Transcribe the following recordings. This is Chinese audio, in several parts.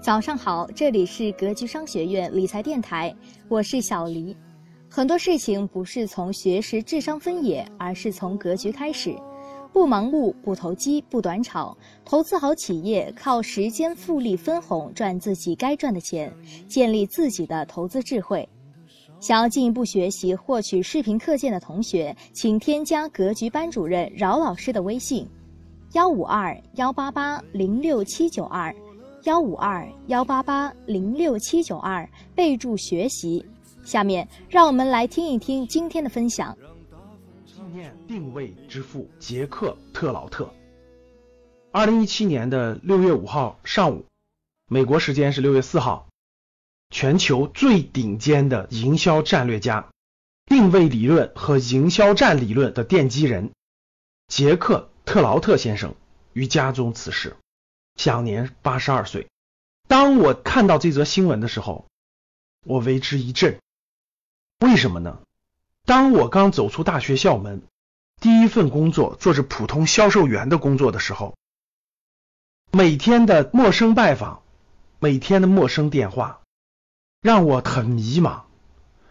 早上好，这里是格局商学院理财电台，我是小黎。很多事情不是从学识、智商分野，而是从格局开始。不盲目，不投机，不短炒，投资好企业，靠时间复利分红赚自己该赚的钱，建立自己的投资智慧。想要进一步学习获取视频课件的同学，请添加格局班主任饶老师的微信：幺五二幺八八零六七九二，幺五二幺八八零六七九二，备注学习。下面让我们来听一听今天的分享。纪念定位之父杰克特劳特。二零一七年的六月五号上午，美国时间是六月四号，全球最顶尖的营销战略家、定位理论和营销战理论的奠基人杰克特劳特先生于家中辞世，享年八十二岁。当我看到这则新闻的时候，我为之一振。为什么呢？当我刚走出大学校门，第一份工作做着普通销售员的工作的时候，每天的陌生拜访，每天的陌生电话，让我很迷茫。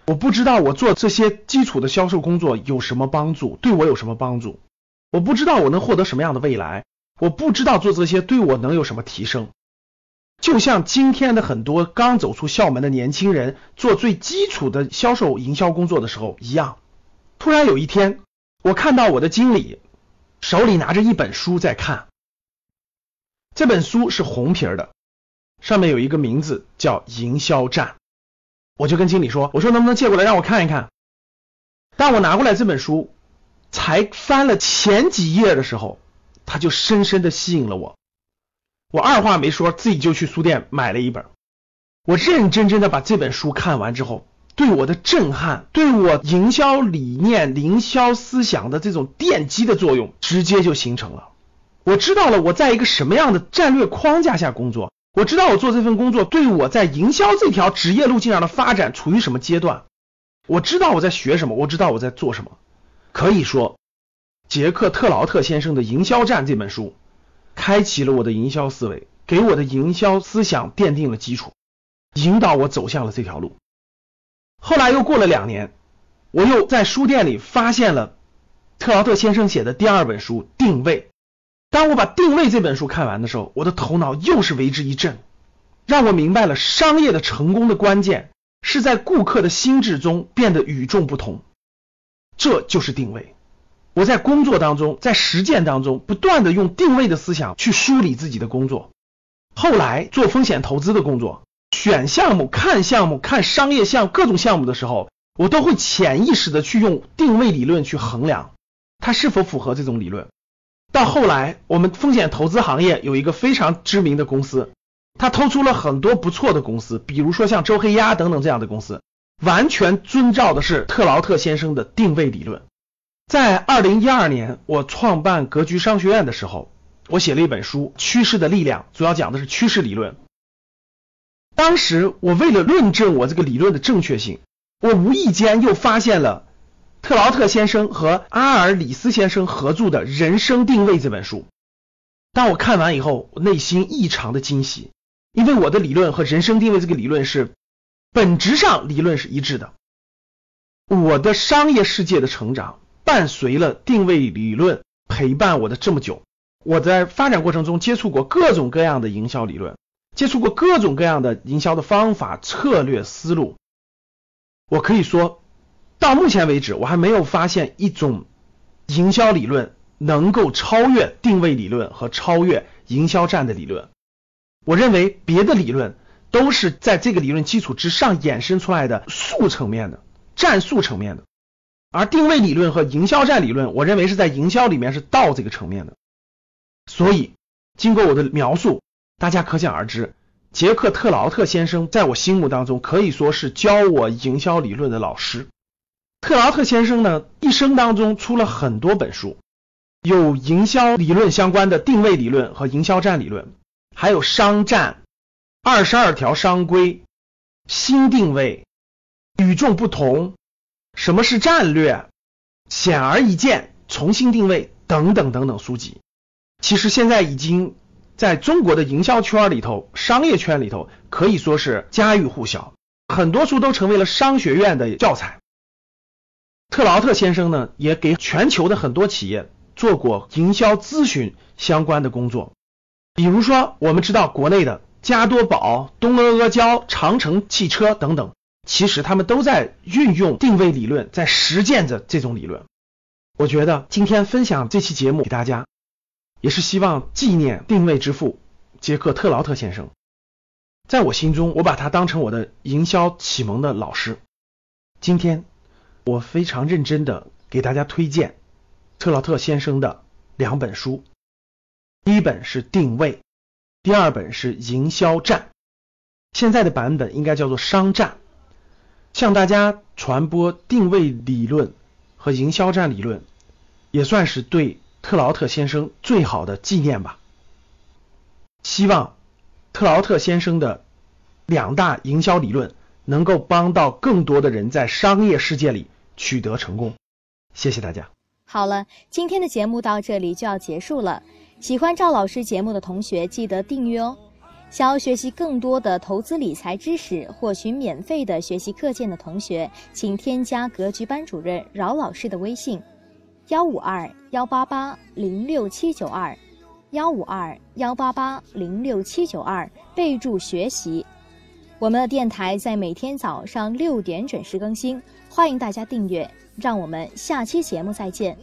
我不知道我做这些基础的销售工作有什么帮助，对我有什么帮助？我不知道我能获得什么样的未来？我不知道做这些对我能有什么提升？就像今天的很多刚走出校门的年轻人做最基础的销售营销工作的时候一样，突然有一天，我看到我的经理手里拿着一本书在看，这本书是红皮的，上面有一个名字叫《营销战》，我就跟经理说：“我说能不能借过来让我看一看？”当我拿过来这本书，才翻了前几页的时候，他就深深的吸引了我。我二话没说，自己就去书店买了一本。我认认真真的把这本书看完之后，对我的震撼，对我营销理念、营销思想的这种奠基的作用，直接就形成了。我知道了我在一个什么样的战略框架下工作，我知道我做这份工作对我在营销这条职业路径上的发展处于什么阶段。我知道我在学什么，我知道我在做什么。可以说，杰克特劳特先生的《营销战》这本书。开启了我的营销思维，给我的营销思想奠定了基础，引导我走向了这条路。后来又过了两年，我又在书店里发现了特劳特先生写的第二本书《定位》。当我把《定位》这本书看完的时候，我的头脑又是为之一振，让我明白了商业的成功的关键是在顾客的心智中变得与众不同，这就是定位。我在工作当中，在实践当中，不断的用定位的思想去梳理自己的工作。后来做风险投资的工作，选项目、看项目、看商业项各种项目的时候，我都会潜意识的去用定位理论去衡量它是否符合这种理论。到后来，我们风险投资行业有一个非常知名的公司，它投出了很多不错的公司，比如说像周黑鸭等等这样的公司，完全遵照的是特劳特先生的定位理论。在二零一二年，我创办格局商学院的时候，我写了一本书《趋势的力量》，主要讲的是趋势理论。当时我为了论证我这个理论的正确性，我无意间又发现了特劳特先生和阿尔里斯先生合著的《人生定位》这本书。当我看完以后，我内心异常的惊喜，因为我的理论和人生定位这个理论是本质上理论是一致的。我的商业世界的成长。伴随了定位理论陪伴我的这么久，我在发展过程中接触过各种各样的营销理论，接触过各种各样的营销的方法、策略、思路。我可以说，到目前为止，我还没有发现一种营销理论能够超越定位理论和超越营销战的理论。我认为别的理论都是在这个理论基础之上衍生出来的术层面的、战术层面的。而定位理论和营销战理论，我认为是在营销里面是道这个层面的。所以，经过我的描述，大家可想而知，杰克特劳特先生在我心目当中可以说是教我营销理论的老师。特劳特先生呢，一生当中出了很多本书，有营销理论相关的定位理论和营销战理论，还有商战、二十二条商规、新定位、与众不同。什么是战略？显而易见，重新定位等等等等书籍，其实现在已经在中国的营销圈里头、商业圈里头可以说是家喻户晓，很多书都成为了商学院的教材。特劳特先生呢，也给全球的很多企业做过营销咨询相关的工作，比如说我们知道国内的加多宝、东阿阿胶、长城汽车等等，其实他们都在运用定位理论，在实践着这种理论。我觉得今天分享这期节目给大家，也是希望纪念定位之父杰克特劳特先生。在我心中，我把他当成我的营销启蒙的老师。今天。我非常认真的给大家推荐特劳特先生的两本书，第一本是定位，第二本是营销战。现在的版本应该叫做商战，向大家传播定位理论和营销战理论，也算是对特劳特先生最好的纪念吧。希望特劳特先生的两大营销理论能够帮到更多的人在商业世界里。取得成功，谢谢大家。好了，今天的节目到这里就要结束了。喜欢赵老师节目的同学，记得订阅哦。想要学习更多的投资理财知识，获取免费的学习课件的同学，请添加格局班主任饶老师的微信：幺五二幺八八零六七九二，幺五二幺八八零六七九二，备注学习。我们的电台在每天早上六点准时更新，欢迎大家订阅。让我们下期节目再见。